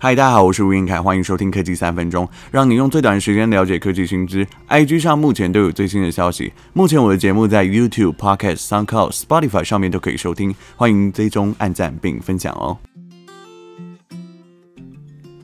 嗨，大家好，我是吴晏恺，欢迎收听科技三分钟，让你用最短的时间了解科技新知。IG 上目前都有最新的消息。目前我的节目在 YouTube、Podcast、SoundCloud、Spotify 上面都可以收听，欢迎追踪、按赞并分享哦。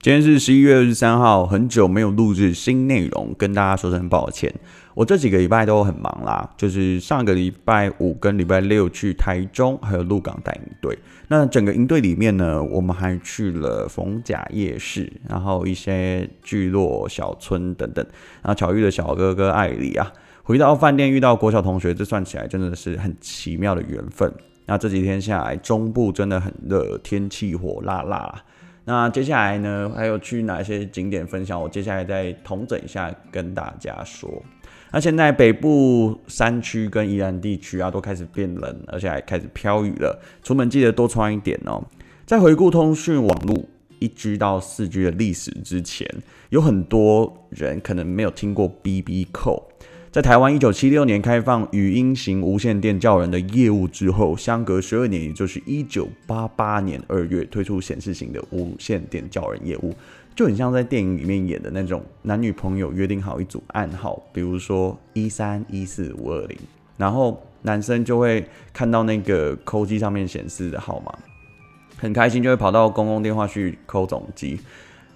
今天是十一月二十三号，很久没有录制新内容，跟大家说声抱歉。我这几个礼拜都很忙啦，就是上个礼拜五跟礼拜六去台中，还有鹿港带营队。那整个营队里面呢，我们还去了逢甲夜市，然后一些聚落小村等等，然后巧遇的小哥哥艾里啊。回到饭店遇到国小同学，这算起来真的是很奇妙的缘分。那这几天下来，中部真的很热，天气火辣辣。那接下来呢，还有去哪些景点分享？我接下来再统整一下跟大家说。那现在北部山区跟宜兰地区啊，都开始变冷，而且还开始飘雨了。出门记得多穿一点哦。在回顾通讯网络一 G 到四 G 的历史之前，有很多人可能没有听过 BB Call。在台湾一九七六年开放语音型无线电叫人的业务之后，相隔十二年，也就是一九八八年二月推出显示型的无线电叫人业务，就很像在电影里面演的那种男女朋友约定好一组暗号，比如说一三一四五二零，然后男生就会看到那个扣机上面显示的号码，很开心就会跑到公共电话去扣总机。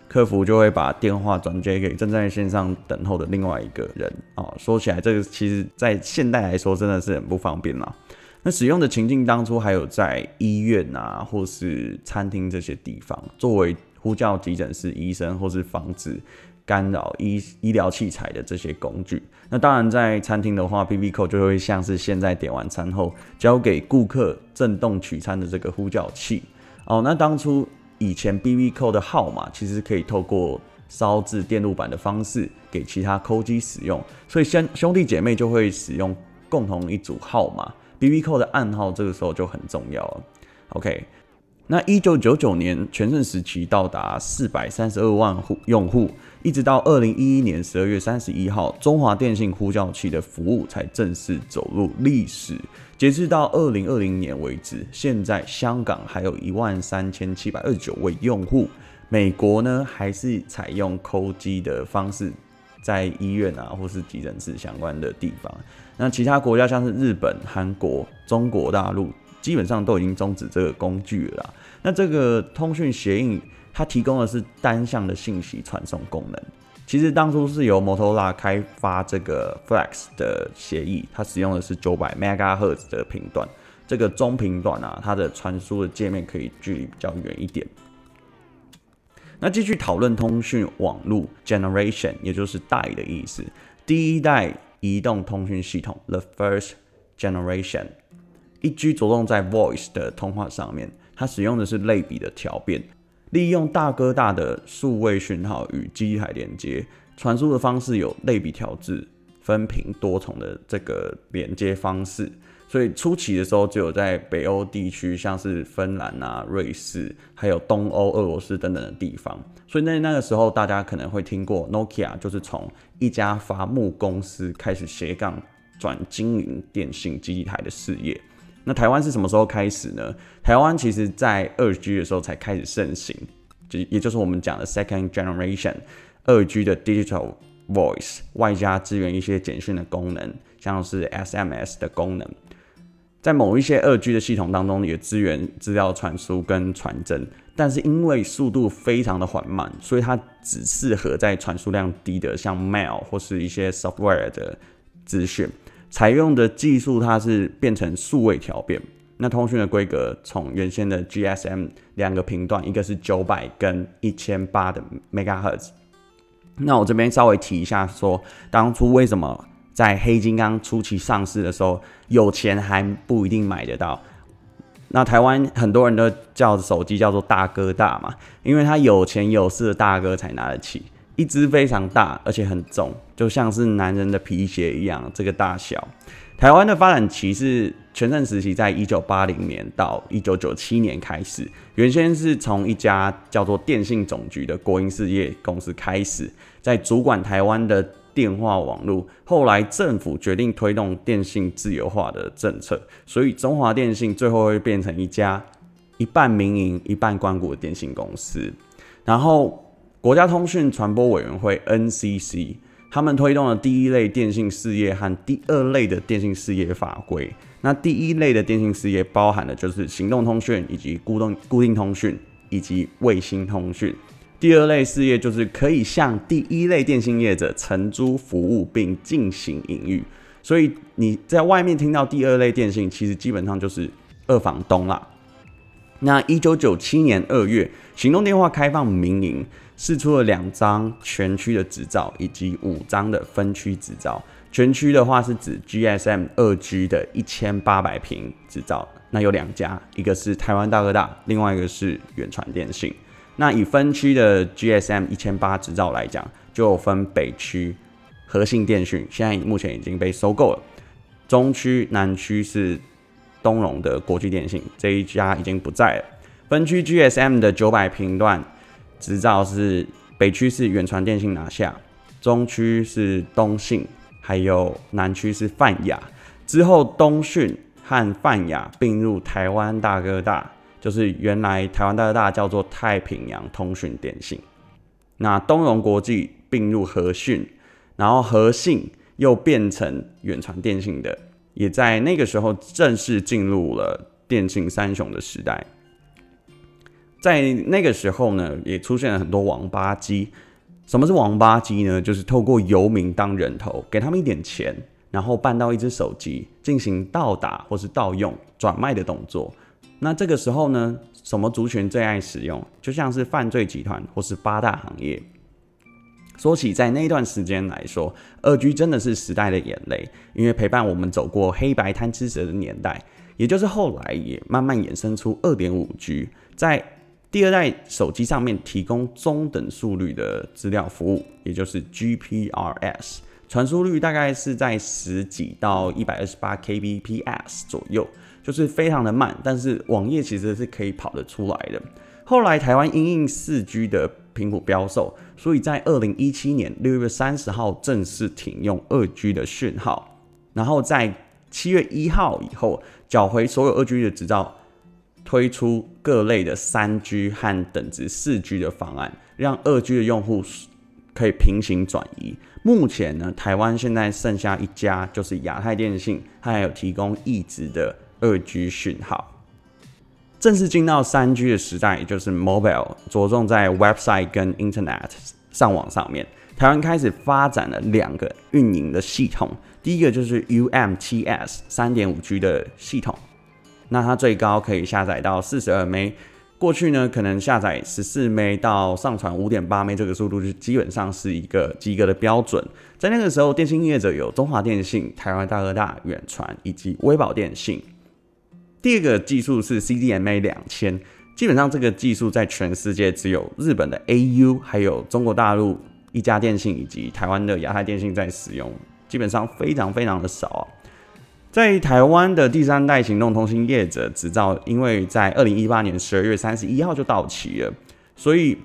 客服就会把电话转接给正在线上等候的另外一个人哦。说起来，这个其实在现代来说真的是很不方便啦。那使用的情境当初还有在医院啊，或是餐厅这些地方，作为呼叫急诊室医生或是防止干扰医医疗器材的这些工具。那当然，在餐厅的话，BB Call 就会像是现在点完餐后交给顾客震动取餐的这个呼叫器哦。那当初。以前 BB Call 的号码其实可以透过烧制电路板的方式给其他 call 机使用，所以兄兄弟姐妹就会使用共同一组号码。BB Call 的暗号这个时候就很重要了。OK，那一九九九年全盛时期到达四百三十二万户用户，一直到二零一一年十二月三十一号，中华电信呼叫器的服务才正式走入历史。截至到二零二零年为止，现在香港还有一万三千七百二十九位用户。美国呢，还是采用 call 机的方式，在医院啊或是急诊室相关的地方。那其他国家像是日本、韩国、中国大陆，基本上都已经终止这个工具了。那这个通讯协议，它提供的是单向的信息传送功能。其实当初是由摩托罗拉开发这个 Flex 的协议，它使用的是九百 MHz 的频段。这个中频段啊，它的传输的界面可以距离比较远一点。那继续讨论通讯网络 Generation，也就是代的意思。第一代移动通讯系统 The First Generation，一 G 着重在 Voice 的通话上面，它使用的是类比的调变。利用大哥大的数位讯号与机台连接，传输的方式有类比调制、分频多重的这个连接方式。所以初期的时候，只有在北欧地区，像是芬兰啊、瑞士，还有东欧、俄罗斯等等的地方。所以在那个时候，大家可能会听过 Nokia，就是从一家伐木公司开始斜杠转经营电信机台的事业。那台湾是什么时候开始呢？台湾其实在二 G 的时候才开始盛行，就也就是我们讲的 Second Generation 二 G 的 Digital Voice，外加支援一些简讯的功能，像是 SMS 的功能，在某一些二 G 的系统当中也支援资料传输跟传真，但是因为速度非常的缓慢，所以它只适合在传输量低的像 Mail 或是一些 Software 的资讯。采用的技术，它是变成数位调变。那通讯的规格从原先的 GSM 两个频段，一个是九百跟一千八的 Megahertz。那我这边稍微提一下，说当初为什么在黑金刚初期上市的时候，有钱还不一定买得到。那台湾很多人都叫手机叫做大哥大嘛，因为他有钱有势的大哥才拿得起。一只非常大，而且很重，就像是男人的皮鞋一样，这个大小。台湾的发展期是全盛时期，在一九八零年到一九九七年开始。原先是从一家叫做电信总局的国营事业公司开始，在主管台湾的电话网络。后来政府决定推动电信自由化的政策，所以中华电信最后会变成一家一半民营、一半官股的电信公司。然后国家通讯传播委员会 NCC 他们推动了第一类电信事业和第二类的电信事业法规。那第一类的电信事业包含的就是行动通讯以及固定固定通讯以及卫星通讯。第二类事业就是可以向第一类电信业者承租服务并进行营运。所以你在外面听到第二类电信，其实基本上就是二房东啦。那一九九七年二月，行动电话开放民营，试出了两张全区的执照以及五张的分区执照。全区的话是指 GSM 二 G 的一千八百平执照，那有两家，一个是台湾大哥大，另外一个是远传电信。那以分区的 GSM 一千八执照来讲，就分北区和信电讯，现在目前已经被收购了；中区、南区是东荣的国际电信，这一家已经不在了。分区 GSM 的九百坪段执照是北区是远传电信拿下，中区是东信。还有南区是泛亚，之后东讯和泛亚并入台湾大哥大，就是原来台湾大哥大叫做太平洋通讯电信。那东荣国际并入和讯，然后和信又变成远传电信的，也在那个时候正式进入了电信三雄的时代。在那个时候呢，也出现了很多王八机。什么是王八机呢？就是透过游民当人头，给他们一点钱，然后办到一只手机，进行盗打或是盗用、转卖的动作。那这个时候呢，什么族群最爱使用？就像是犯罪集团或是八大行业。说起在那段时间来说，二 G 真的是时代的眼泪，因为陪伴我们走过黑白贪吃蛇的年代，也就是后来也慢慢衍生出二点五 G，在。第二代手机上面提供中等速率的资料服务，也就是 GPRS，传输率大概是在十几到一百二十八 kbps 左右，就是非常的慢，但是网页其实是可以跑得出来的。后来台湾因应四 G 的频谱标售，所以在二零一七年六月三十号正式停用二 G 的讯号，然后在七月一号以后缴回所有二 G 的执照。推出各类的三 G 和等值四 G 的方案，让二 G 的用户可以平行转移。目前呢，台湾现在剩下一家，就是亚太电信，它还有提供一直的二 G 讯号。正式进到三 G 的时代，也就是 Mobile，着重在 Website 跟 Internet 上网上面。台湾开始发展了两个运营的系统，第一个就是 UMTS 三点五 G 的系统。那它最高可以下载到四十二 M，过去呢可能下载十四 M 到上传五点八 M 这个速度就基本上是一个及格的标准。在那个时候，电信业者有中华电信、台湾大哥大、远传以及微保电信。第二个技术是 CDMA 两千，基本上这个技术在全世界只有日本的 AU，还有中国大陆一家电信以及台湾的亚太电信在使用，基本上非常非常的少啊。在台湾的第三代行动通信业者执照，因为在二零一八年十二月三十一号就到期了，所以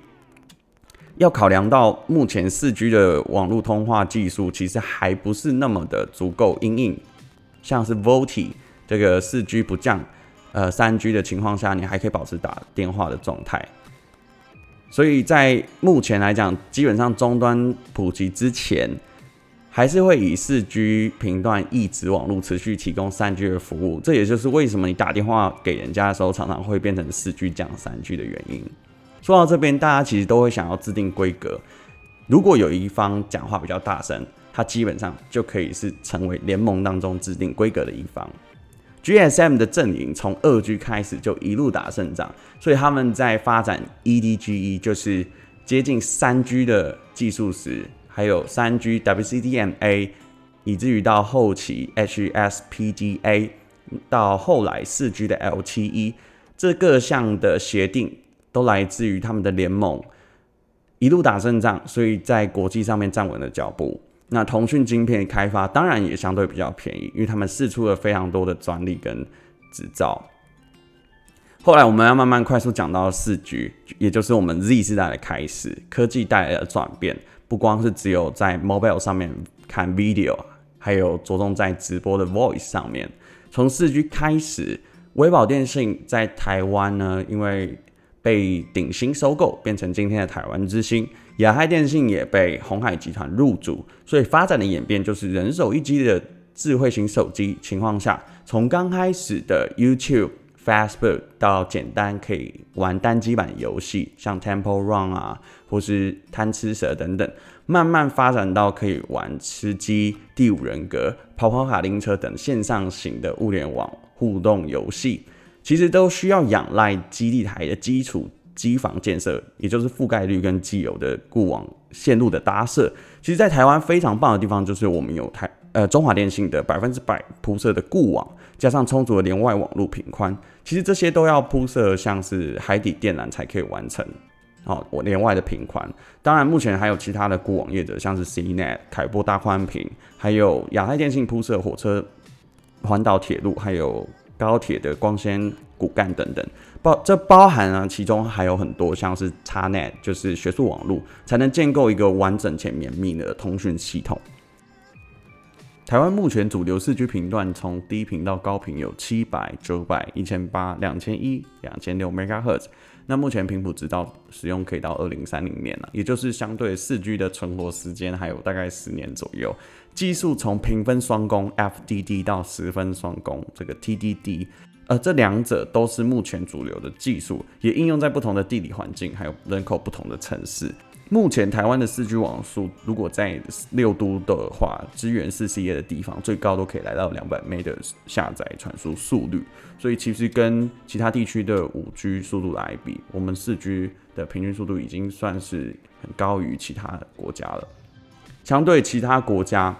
要考量到目前四 G 的网络通话技术其实还不是那么的足够因应，像是 VoLTE 这个四 G 不降，呃三 G 的情况下，你还可以保持打电话的状态，所以在目前来讲，基本上终端普及之前。还是会以四 G 频段一直网络持续提供三 G 的服务，这也就是为什么你打电话给人家的时候，常常会变成四 G 降三 G 的原因。说到这边，大家其实都会想要制定规格。如果有一方讲话比较大声，他基本上就可以是成为联盟当中制定规格的一方。GSM 的阵营从二 G 开始就一路打胜仗，所以他们在发展 EDGE，就是接近三 G 的技术时。还有三 G WCDMA，以至于到后期 HSPDA，到后来四 G 的 LTE，这各项的协定都来自于他们的联盟，一路打胜仗，所以在国际上面站稳了脚步。那通讯晶片开发当然也相对比较便宜，因为他们释出了非常多的专利跟执照。后来我们要慢慢快速讲到四 G，也就是我们 Z 世代的开始，科技带来的转变。不光是只有在 mobile 上面看 video，还有着重在直播的 voice 上面。从四 G 开始，威宝电信在台湾呢，因为被鼎新收购，变成今天的台湾之星。亚太电信也被鸿海集团入主，所以发展的演变就是人手一机的智慧型手机情况下，从刚开始的 YouTube、Facebook 到简单可以玩单机版游戏，像 Temple Run 啊，或是贪吃蛇等等，慢慢发展到可以玩吃鸡、第五人格、跑跑卡丁车等线上型的物联网互动游戏，其实都需要仰赖基地台的基础。机房建设，也就是覆盖率跟既有的固网线路的搭设，其实，在台湾非常棒的地方，就是我们有台呃中华电信的百分之百铺设的固网，加上充足的连外网路频宽，其实这些都要铺设像是海底电缆才可以完成。好，我连外的频宽，当然目前还有其他的固网业者，像是 CNET、凯波大宽频，还有亚太电信铺设火车环岛铁路，还有。高铁的光纤骨干等等，包这包含啊，其中还有很多像是 XNET，就是学术网络，才能建构一个完整且绵密的通讯系统。台湾目前主流四 G 频段，从低频到高频有七百、九百、一千八、两千一、两千六 MHz。那目前频谱直到使用可以到二零三零年了，也就是相对四 G 的存活时间还有大概十年左右。技术从平分双工 FDD 到十分双工这个 TDD，呃，这两者都是目前主流的技术，也应用在不同的地理环境还有人口不同的城市。目前台湾的四 G 网速，如果在六都的话，支援四 CA 的地方，最高都可以来到两百 M 的下载传输速率。所以其实跟其他地区的五 G 速度来比，我们四 G 的平均速度已经算是很高于其他国家了。相对其他国家，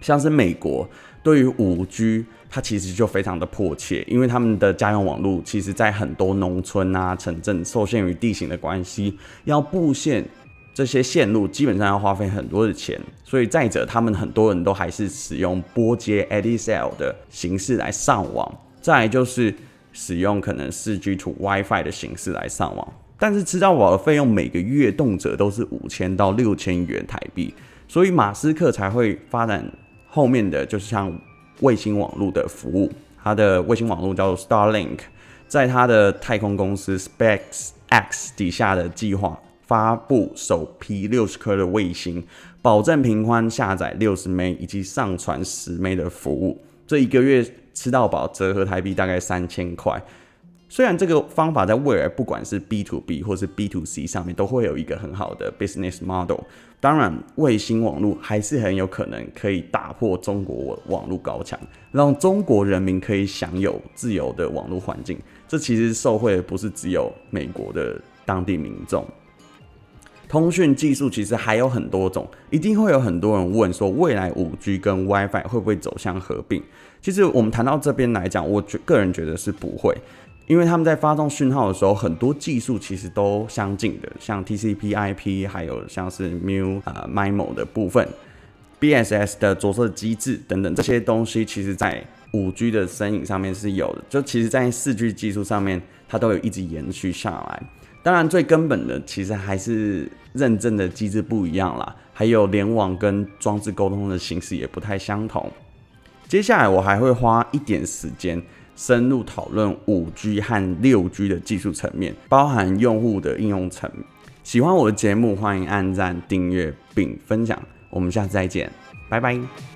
像是美国，对于五 G，它其实就非常的迫切，因为他们的家用网络，其实在很多农村啊、城镇，受限于地形的关系，要布线。这些线路基本上要花费很多的钱，所以再者，他们很多人都还是使用拨接 ADSL 的形式来上网，再来就是使用可能四 G to WiFi 的形式来上网。但是吃到饱的费用每个月动辄都是五千到六千元台币，所以马斯克才会发展后面的就是像卫星网络的服务，它的卫星网络叫做 Starlink，在它的太空公司 SpaceX 底下的计划。发布首批六十颗的卫星，保证频宽下载六十枚以及上传十枚的服务。这一个月吃到饱，折合台币大概三千块。虽然这个方法在未来不管是 B to B 或是 B to C 上面都会有一个很好的 business model，当然卫星网络还是很有可能可以打破中国网络高墙，让中国人民可以享有自由的网络环境。这其实受惠的不是只有美国的当地民众。通讯技术其实还有很多种，一定会有很多人问说，未来五 G 跟 WiFi 会不会走向合并？其实我们谈到这边来讲，我觉个人觉得是不会，因为他们在发送讯号的时候，很多技术其实都相近的，像 TCP/IP，还有像是 Mu 啊 MIMO 的部分，BSS 的着色机制等等这些东西，其实在五 G 的身影上面是有的，就其实在四 G 技术上面，它都有一直延续下来。当然，最根本的其实还是认证的机制不一样啦，还有联网跟装置沟通的形式也不太相同。接下来我还会花一点时间深入讨论五 G 和六 G 的技术层面，包含用户的应用层面。喜欢我的节目，欢迎按赞、订阅并分享。我们下次再见，拜拜。